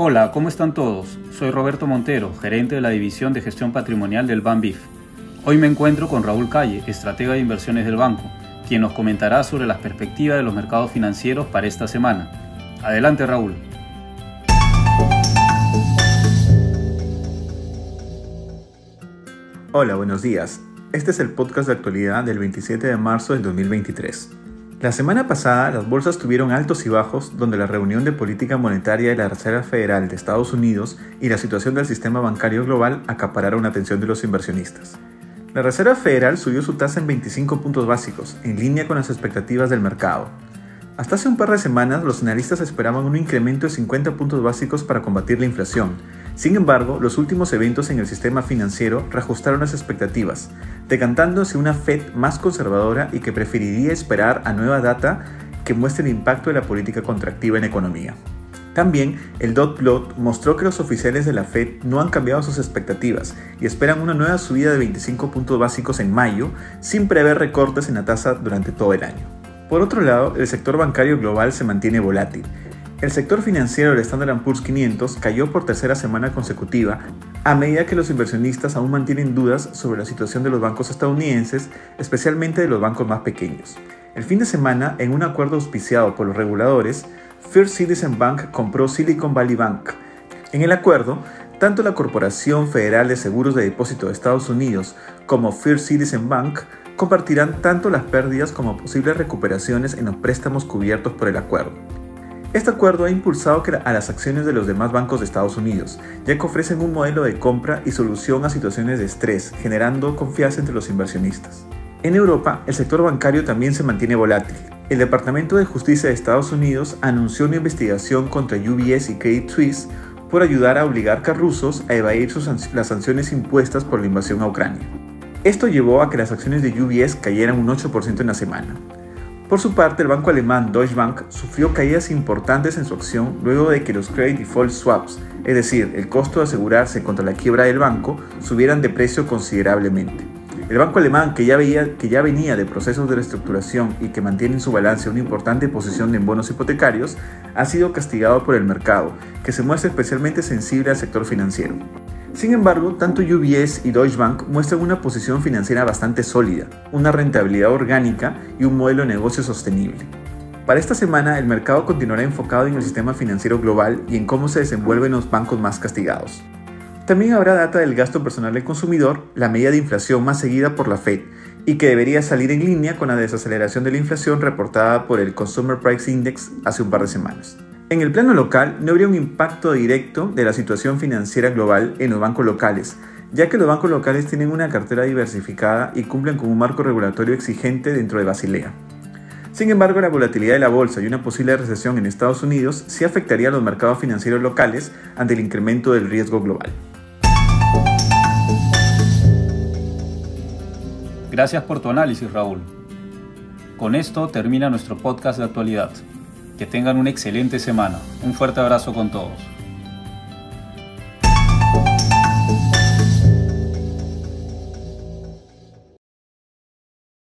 Hola, ¿cómo están todos? Soy Roberto Montero, gerente de la División de Gestión Patrimonial del BANBIF. Hoy me encuentro con Raúl Calle, estratega de inversiones del banco, quien nos comentará sobre las perspectivas de los mercados financieros para esta semana. Adelante, Raúl. Hola, buenos días. Este es el podcast de actualidad del 27 de marzo del 2023. La semana pasada las bolsas tuvieron altos y bajos donde la reunión de política monetaria de la Reserva Federal de Estados Unidos y la situación del sistema bancario global acapararon la atención de los inversionistas. La Reserva Federal subió su tasa en 25 puntos básicos, en línea con las expectativas del mercado. Hasta hace un par de semanas los analistas esperaban un incremento de 50 puntos básicos para combatir la inflación, sin embargo, los últimos eventos en el sistema financiero reajustaron las expectativas, decantándose una Fed más conservadora y que preferiría esperar a nueva data que muestre el impacto de la política contractiva en economía. También, el dot plot mostró que los oficiales de la Fed no han cambiado sus expectativas y esperan una nueva subida de 25 puntos básicos en mayo, sin prever recortes en la tasa durante todo el año. Por otro lado, el sector bancario global se mantiene volátil el sector financiero del Standard Poor's 500 cayó por tercera semana consecutiva a medida que los inversionistas aún mantienen dudas sobre la situación de los bancos estadounidenses, especialmente de los bancos más pequeños. El fin de semana, en un acuerdo auspiciado por los reguladores, First Citizen Bank compró Silicon Valley Bank. En el acuerdo, tanto la Corporación Federal de Seguros de Depósito de Estados Unidos como First Citizen Bank compartirán tanto las pérdidas como posibles recuperaciones en los préstamos cubiertos por el acuerdo. Este acuerdo ha impulsado a las acciones de los demás bancos de Estados Unidos, ya que ofrecen un modelo de compra y solución a situaciones de estrés, generando confianza entre los inversionistas. En Europa, el sector bancario también se mantiene volátil. El Departamento de Justicia de Estados Unidos anunció una investigación contra UBS y Credit Suisse por ayudar a obligar a rusos a evadir las sanciones impuestas por la invasión a Ucrania. Esto llevó a que las acciones de UBS cayeran un 8% en la semana. Por su parte, el banco alemán Deutsche Bank sufrió caídas importantes en su acción luego de que los credit default swaps, es decir, el costo de asegurarse contra la quiebra del banco, subieran de precio considerablemente. El banco alemán, que ya, venía de procesos de reestructuración y que mantiene en su balance una importante posición en bonos hipotecarios, ha sido castigado por el mercado, que se muestra especialmente sensible al sector financiero. Sin embargo, tanto UBS y Deutsche Bank muestran una posición financiera bastante sólida, una rentabilidad orgánica y un modelo de negocio sostenible. Para esta semana, el mercado continuará enfocado en el sistema financiero global y en cómo se desenvuelven los bancos más castigados. También habrá data del gasto personal del consumidor, la medida de inflación más seguida por la Fed, y que debería salir en línea con la desaceleración de la inflación reportada por el Consumer Price Index hace un par de semanas. En el plano local, no habría un impacto directo de la situación financiera global en los bancos locales, ya que los bancos locales tienen una cartera diversificada y cumplen con un marco regulatorio exigente dentro de Basilea. Sin embargo, la volatilidad de la bolsa y una posible recesión en Estados Unidos sí afectaría a los mercados financieros locales ante el incremento del riesgo global. Gracias por tu análisis, Raúl. Con esto termina nuestro podcast de actualidad. Que tengan una excelente semana. Un fuerte abrazo con todos.